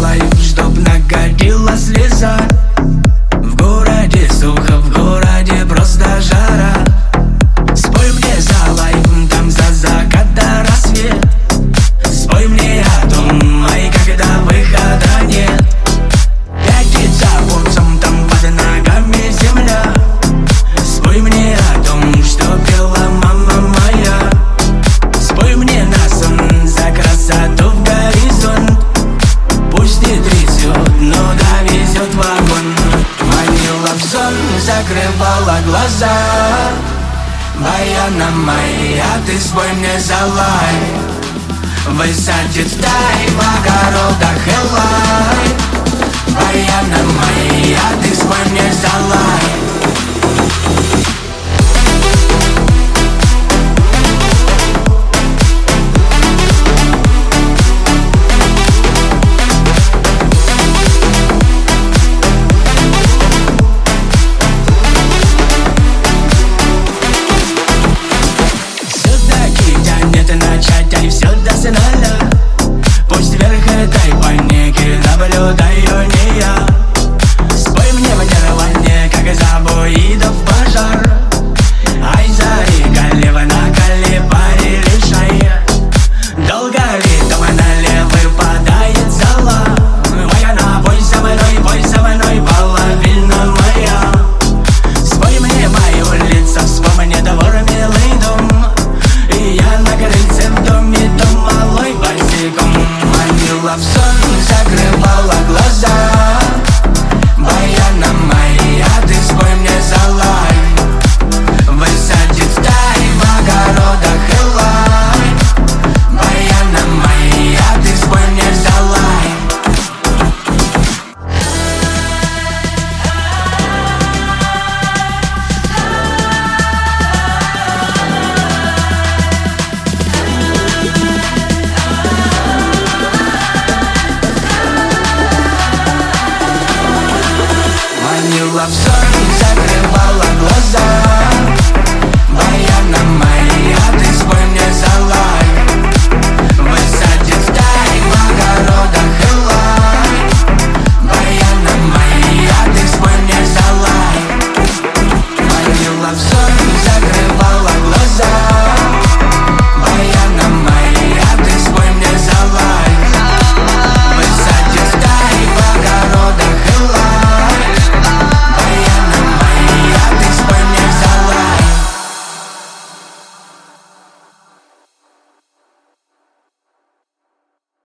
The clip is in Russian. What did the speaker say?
сделаю, чтоб нагорела слеза. закрывала глаза. Баяна моя, а ты свой мне залай. Высадит дай в огородах Элай. Баяна моя love sun Бегала закрывала глаза